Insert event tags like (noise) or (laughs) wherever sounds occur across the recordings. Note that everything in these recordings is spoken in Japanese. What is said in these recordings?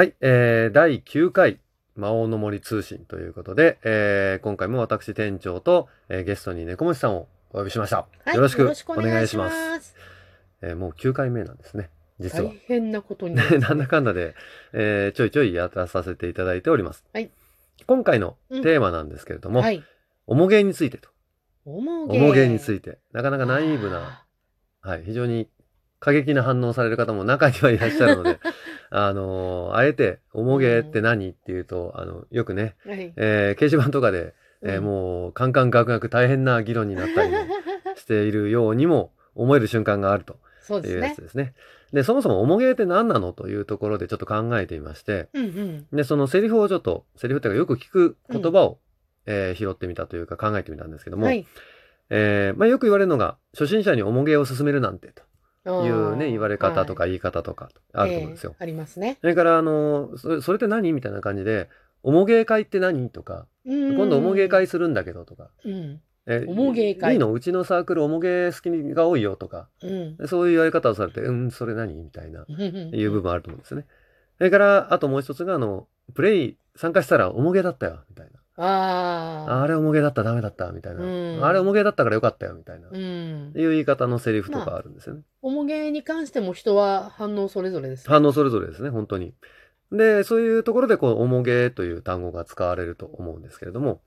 はい、えー、第9回魔王の森通信ということで、えー今回も私店長と、えーゲストに猫虫さんをお呼びしました。はいよろしくおお願いします。す。えーもう9回目なんですね、実は大。変なことになる。(laughs) なんだかんだで、えーちょいちょいやらさせていただいております。はい今回のうんテーマなんですけれども、はい。おもげについてと。おもげ。おもげについて。なかなかナイーブあな、はい、非常に過激な反応される方も中にはいらっしゃるので、(laughs) あのーあえて、おもげって何っていうと、あの、よくね、ー。はい。えー掲示板とかで、えーうんもう、カンカンガクガク大変な議論になったりも (laughs) しているようにも思える瞬間があるとそうですねいうやつ。ですね。で、そもそもおもげって何なのというところでちょっと考えてみまして、うんうん。で、そのセリフをちょっと、セリフっていうかよく聞く言葉を、えー拾ってみたというか考えてみたんですけども、はい。えーまあ、よく言われるのが、初心者におもげを勧めるなんてというね、言われ方とはか言い方とかあると思うんですよ。ええありますね。それから、あの、それそれって何みたいな感じで、おもげ会って何とか、今今度おもげ会するんだけどとか、うん。えおもげ会いいの？うちのサークルおもげ好きが多いよとか、うん。そういう言われ方をされて、うん、それ何みたいな、うん。いう部分あると思うんですよね。それから、あともう一つが、あの、プレイ参加したらおもげだったよ、みたいな。ああ。あれおもげだったらダメだった、みたいな。うんあれおもげだったからよかったよ、みたいな。うん。いう言い方のセリフとかあるんですよね。おもげに関しても人は反応それぞれですね。反応それぞれですね、本当に。で、そういうところで、こう、おもげという単語が使われると思うんですけれども。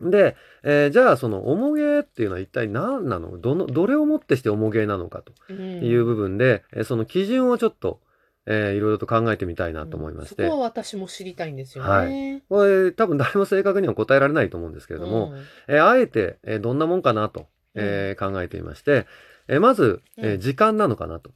で、えーじゃあ、その、おもげっていうのは一体何なの？どの、どれをもってしておもげなのかとうんいう部分で、えーその基準をちょっと、えーいろいろと考えてみたいなと思いまして。そこは私も知りたいんですよはね。これ、多分誰も正確には答えられないと思うんですけれども、うんえーあえて、えーどんなもんかなと、えー考えてみまして、えーまず、えーうん時間なのかなと。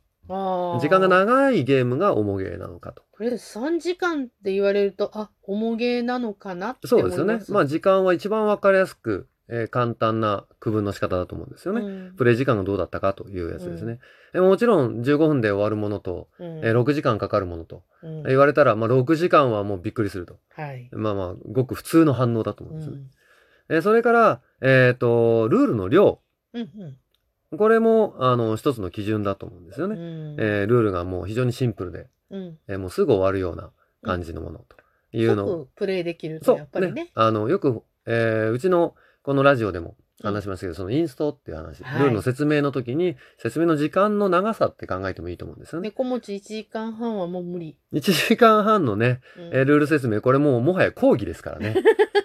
時間が長いゲームがおもげなのかと。これ3時間って言われると、あ、おもげなのかなってそう。ですよね。まあ時間は一番わかりやすく、えー簡単な区分の仕方だと思うんですよね。うんプレイ時間がどうだったかというやつですね。えもちろん15分で終わるものと、うんえー6時間かかるものと、うん言われたら、まあ6時間はもうびっくりすると。はい。まあまあ、ごく普通の反応だと思うですね。うんんえーそれから、えっ、と、ルールの量。うんこれも、あの、一つの基準だと思うんですよね。うんえールールがもう非常にシンプルで、うんえーもうすぐ終わるような感じのものというのを、即プレイできるとやっぱりねね。。あの、よく、えーうちのこのラジオでも話しましたけど、そのインストっていう話、はいルールの説明の時に、説明の時間の長さって考えてもいいと思うんですよね。猫持ち1時間半はもう無理。1時間半のね、うんえールール説明、これもうもはや講義ですからね。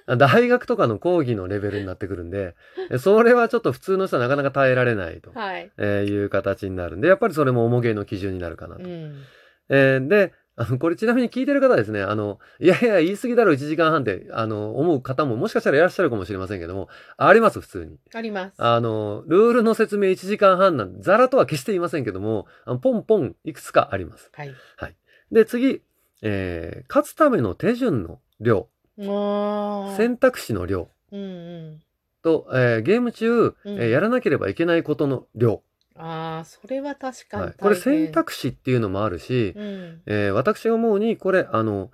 (laughs) 大学とかの講義のレベルになってくるんで、えそれはちょっと普通の人はなかなか耐えられないと、はい。えーいう形になるんで、やっぱりそれも重げの基準になるかなと。うん。えーで、あの、これちなみに聞いてる方はですね、あの、いやいや、言い過ぎだろ、1時間半って、あの、思う方ももしかしたらいらっしゃるかもしれませんけども、あります、普通に。あります。あの、ルールの説明1時間半なんザラとは決して言いませんけども、あのポンポンいくつかあります。はい。で、次、えー勝つための手順の量。選択肢の量うんうん。と、えーゲーム中、うんえーやらなければいけないことの量。ああ、それは確かに。はい、これ選択肢っていうのもあるし、うん。えー私が思うに、これ、あの、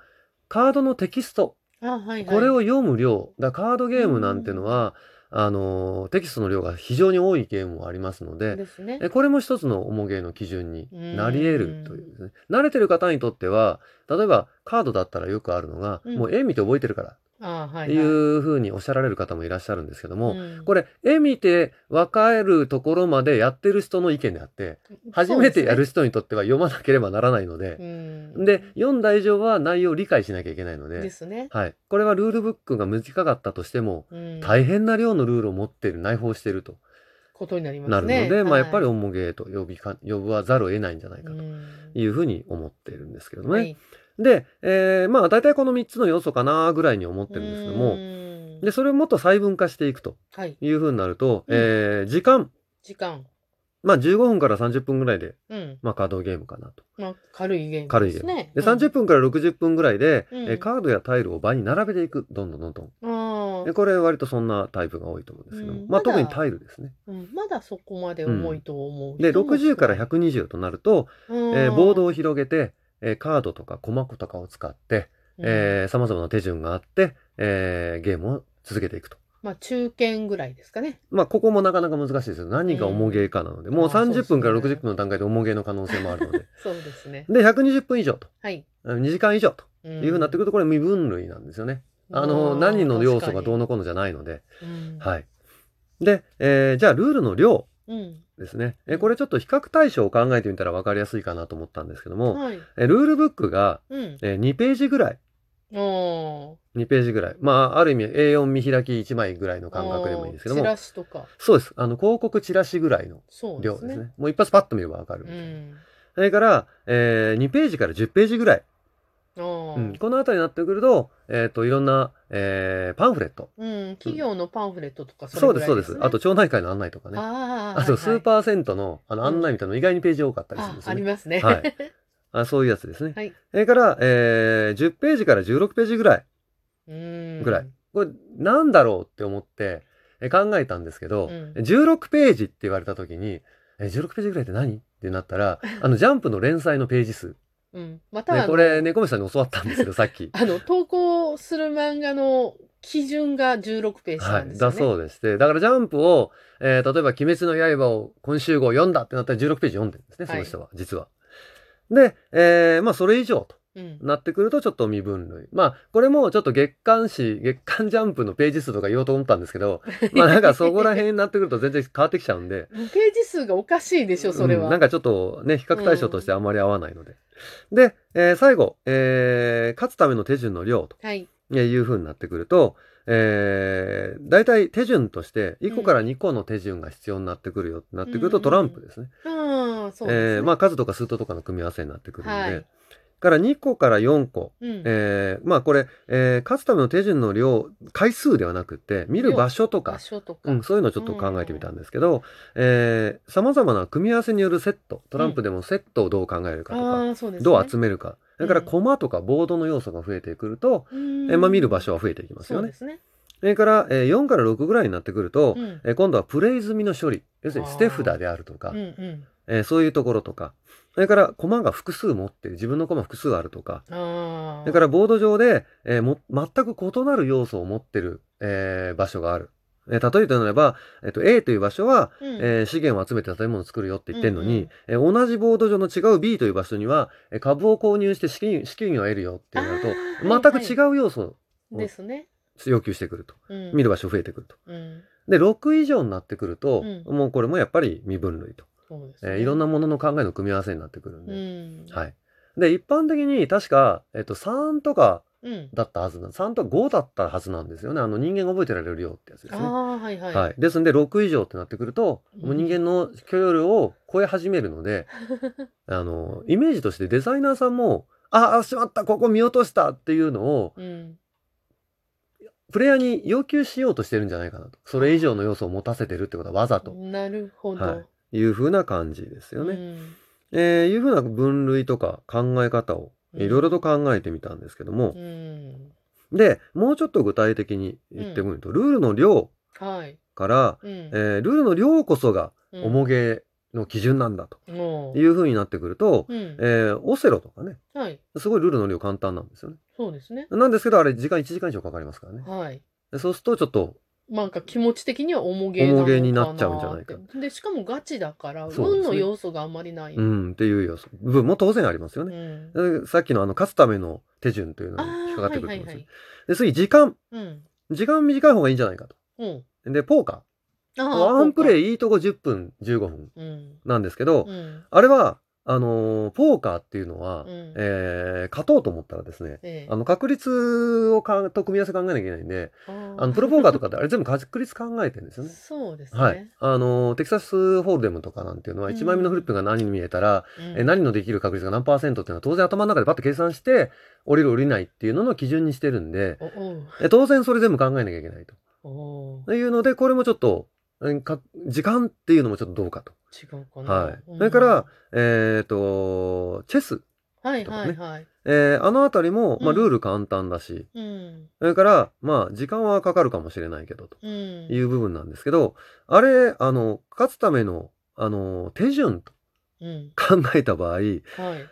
カードのテキスト、あはいはい。これを読む量、だカードゲームなんてのは、あの、テキストの量が非常に多いゲームもありますので、ですね。えこれも一つの重ゲーの基準になり得るというですね。慣れてる方にとっては、例えばカードだったらよくあるのが、うんもう絵見て覚えてるから。っていうふうにおっしゃられる方もいらっしゃるんですけども、うんこれ絵見て分かるところまでやってる人の意見であって、初めてやる人にとっては読まなければならないので、うん。で、読んだ以上は内容を理解しなきゃいけないので、ですね。はい。これはルールブックが短かったとしても、うん。大変な量のルールを持っている、内包しているとことになりますなるのね。で、まあやっぱりは重ゲーと呼びか、呼ぶわざるを得ないんじゃないかとうんいうふうに思っているんですけれどもね。はい。で、えーまあ大体この3つの要素かなぐらいに思ってるんですけども、もで、それをもっと細分化していくとはい。いうふうになると、うんえー時間、時間。まあ15分から30分ぐらいで、うん。まあカードゲームかなと。まあ、軽いゲーム軽いゲーム。ですね。で、30分から60分ぐらいで、うんえーカードやタイルを場に並べていく。どんどんどんどん。で、これ割とそんなタイプが多いと思うんですけども、まあうんまだ特にタイルですね。あ、うん。まだそこまで重いと思う。で、60から120となると、えーボードを、を広げて、えーカードとかコマとかを使って、えー様々な手順があって、えーゲームを続けていくとまあ、中堅ぐらいですかね。まあ、ここもなかなか難しいですよ。何が重ゲーかなので、もうあそうです30分からね60分の段階で重ゲーの可能性もあるので。(laughs) そうですね。で、120分以上と。はい。2時間以上といいうふうになってくると、これ未分類なんですよね。あの、何の要素がどうのこうのじゃないので。うん。はい。で、えーじゃあ、ルールの量うん。ですね。えーこれちょっと比較対象を考えてみたら分かりやすいかなと思ったんですけども、はい。えールールブックが、うん。えー2ページぐらい。おー2ページぐらい。まあ、ある意味 A4 見開き1枚ぐらいの感覚でもいいですけどもチ、ラシとか。そうです。あの、広告チラシぐらいのそうですね。量ですね。もう一発パッと見ればわかるみう。ん。それから、えー2ページから10ページぐらい。あーうん、このあたりになってくると、えっ、と、いろんな、えーパンフレット。うん。企業のパンフレットとかそうです、そうです。あと、町内会の案内とかね。あーあと、スーーパー銭湯のあの案内みたいなの意外にページ多かったりするんあですよね。ありますね。はい (laughs) あそういうやつですね。はい。それから、えー10ページから16ページぐらい。うん。ぐらいこれ、なんだろうって思って、え考えたんですけど、うん16ページって言われた時に、え16ページぐらいって何？ってなったら、(laughs) あの、ジャンプの連載のページ数。うん。また、ね、これ、猫飯さんに教わったんですけど、さっき。(laughs) あの、投稿する漫画の基準が16ページはい。なんですよね。だそうでして、だからジャンプを、えー例えば、鬼滅の刃を今週号読んだってなったら16ページ読んでるんですね、その人は、実は。で、えーまあ、それ以上とうん。なってくると、ちょっと未分類。まあ、これもちょっと月刊誌、月刊ジャンプのページ数とか言おうと思ったんですけど、(laughs) まあ、なんかそこら辺になってくると全然変わってきちゃうんで、ページ数がおかしいでしょ、それは。うんなんかちょっとね、比較対象としてあんまり合わないので。で、えー最後、えー勝つための手順の量とはい。いうふうになってくると、えー、大体手順として1個から2個の手順が必要になってくるよってなってくるとうんトランプですね。数とか数ととかの組み合わせになってくるので、はいから2個から4個、うん。えーまあこれ、えー勝つための手順の量、回数ではなくて、見る場所とか場、所とか。うん、そういうのをちょっと考えてみたんですけど、えー、様々な組み合わせによるセット、トランプでもセットをどう考えるかとか、うですね。どう集めるか、それからうんコマとかボードの要素が増えてくると、うんえーまあ見る場所は増えていきますよね。それから、えー4から6ぐらいになってくると、うん。えー今度はプレイ済みの処理、要するに捨て札であるとかうん、うん。えーそういうところとか、それからコマが複数持ってる、自分のコマ複数あるとか。それからボード上で、えーも全く異なる要素を持ってる、えー場所がある。えー例えるとなれば、えっと A という場所は、うん、えー資源を集めて建物を作るよって言ってるのに、うんうんえー同じボード上の違う B という場所には、えー株を購入して資金資金を得るよってなるあと、ー全く違う要素をですね。要求してくると。うん。見る場所増えてくると。うん。で、6以上になってくると、うんもうこれもやっぱり未分類と。そうですね。えーいろんなものの考えの組み合わせになってくるんうで。ん。はい。で、一般的に確か、えっと、3とかうん。だったはずな、3とか5だったはずなんですよね。あの人間が覚えてられるよってやつですね。はいはい。はい。ですんで、6以上ってなってくると、うんもう人間の許容量を超え始めるので、(laughs) あの、イメージとしてデザイナーさんも、ああ、しまった、ここ見落としたっていうのを、うん。プレイヤーに要求しようとしてるんじゃないかなと。それ以上の要素を持たせてるってことはわざとなるほど。はいいう風な感じですよね。うんえーいう風な分類とか考え方をうんいろいろと考えてみたんですけども、うん。で、もうちょっと具体的に言ってみると、ルールの量はい。から、うん。えールールの量こそがうん重げの基準なんだともいう風になってくると、う。うん。えーオセロとかね、はい。すごいルールの量簡単なんですよね。そうですね。なんですけど、あれ時間1時間以上かかりますからね。はい。でそうするとちょっと、なんか気持ち的には重げ重げになっちゃうんじゃないかで、しかもガチだから、運の要素があんまりない。うん、っていう要素、部分も当然ありますようね。ん。でさっきのあの、勝つための手順というのあに引っかあ、かってくはいはいはると思うんですよ。い。で、次、時間。うん。時間短い方がいいんじゃないかと。うん。で、ポーカー。あワンプレイ。イいいとこ10分、15分うん。なんですけど、うん。あれは、あのーポーカーっていうのは、うんえー勝とうと思ったらですね、ええあの、確率をかと組み合わせ考えなきゃいけないんで、あの、プロポーカーとかってあれ全部確率考えてるんですよね。(laughs) そうですね。はい。あのーテキサスホールデムとかなんていうのは、うん1枚目のフリップが何に見えたら、うんえ何のできる確率が何パーセントっていうのは当然頭の中でパッと計算して、降りる降りないっていうのの基準にしてるんで、え当然それ全部考えなきゃいけないと。というので、これもちょっと、時間っていうのもちょっとどうかと。違うかな。はい。うんそれから、えっ、と、チェス。はいとかねはいはい。えーあのあたりも、まあ、うんルール簡単だし、うん。それから、まあ、時間はかかるかもしれないけど、とうん。いう部分なんですけど、あれ、あの、勝つための、あの、手順とうん。考えた場合、はい。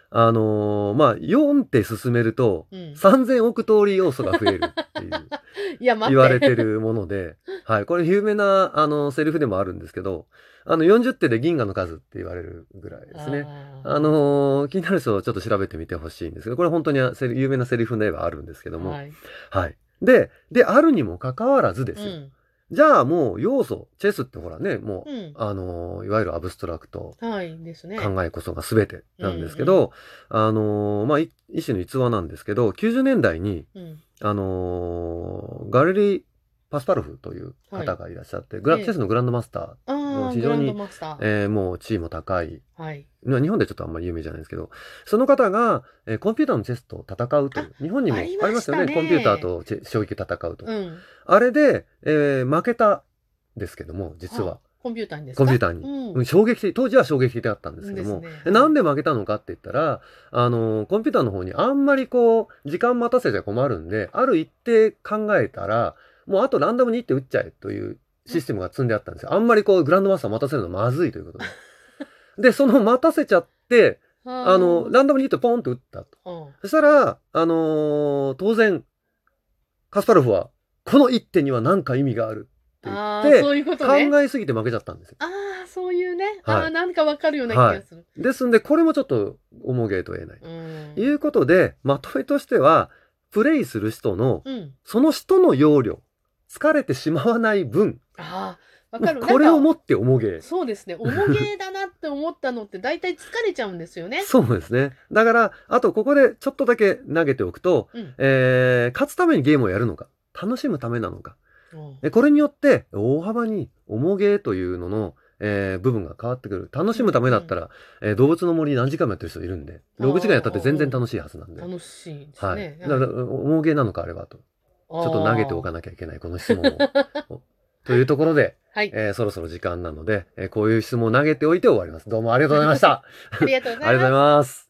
あのーまあ、4って進めると、うん。3000億通り要素が増えるっていう (laughs) いや、待って。言われてるもので、はい。これ有名な、あの、セリフでもあるんですけど、あの、40手で銀河の数って言われるぐらいですね。あーあのー気になる人はちょっと調べてみてほしいんですけど、これ本当にセリ有名なセリフではあるんですけども、はい。はい。で、で、あるにもかかわらずですよ。うん。じゃあもう要素、チェスってほらね、もう、うん。あのーいわゆるアブストラクト、はい。ですね。考えこそが全てなんですけど、あのーまあ、い一種の逸話なんですけど、90年代に、うん。あのーガレリー・パスパロフという方がいらっしゃって、グラええチェスのグランドマスター、ああ、非常に。えーもう地位も高い、はい。まあ日本でちょっとあんまり有名じゃないですけど、その方が、えーコンピューターのチェスと戦うという、日本にもあありりまよね、ねコンピューターと将棋戦うと。うん。あれで、えー負けたんですけども、実は。コンピューターにですか？コンピューターにうんうん衝撃的、当時は衝撃的だったんですけども、ねなんで負けたのかって言ったら、あの、コンピューターの方にあんまりこう、時間待たせちゃ困るんで、ある一定考えたら、もうあとランダムにって打っちゃえというシステムが積んであったんですよ。あんまりこう、グランドマスター待たせるのまずいということで。(laughs) で、その待たせちゃって、あの、ランダムにってポンと打ったと。うんそしたら、あのー当然、カスパロフは、この一手には何か意味があるって言って、そういうことね。考えすぎて負けちゃったんですよ。ああ、そういうね。はいああ、なんかわかるような気がする。ですんで、これもちょっと重げと言えない。うん。いうことで、まとめとしては、プレイする人の、うん。その人の要領、疲れてしまわない分、ああ、わかる。これをもなんかって重げ。そうですね。重げだなって思ったのって大体疲れちゃうんですよね。(laughs) そうですね。だから、あとここでちょっとだけ投げておくと、うん。えー、勝つためにゲームをやるのか、楽しむためなのか。うこれによって、大幅に重げというのの、えー部分が変わってくる。楽しむためだったら、えー動物の森何時間もやってる人いるんで、6時間やったって全然楽しいはずなんで。楽しいですはい。ね。だから、重げなのかあればと。ちょっと投げておかなきゃいけない、この質問を。お (laughs) というところで、はい。えーそろそろ時間なので、えーこういう質問を投げておいて終わります。どうもありがとうございました。(laughs) ありがとうござい。ます。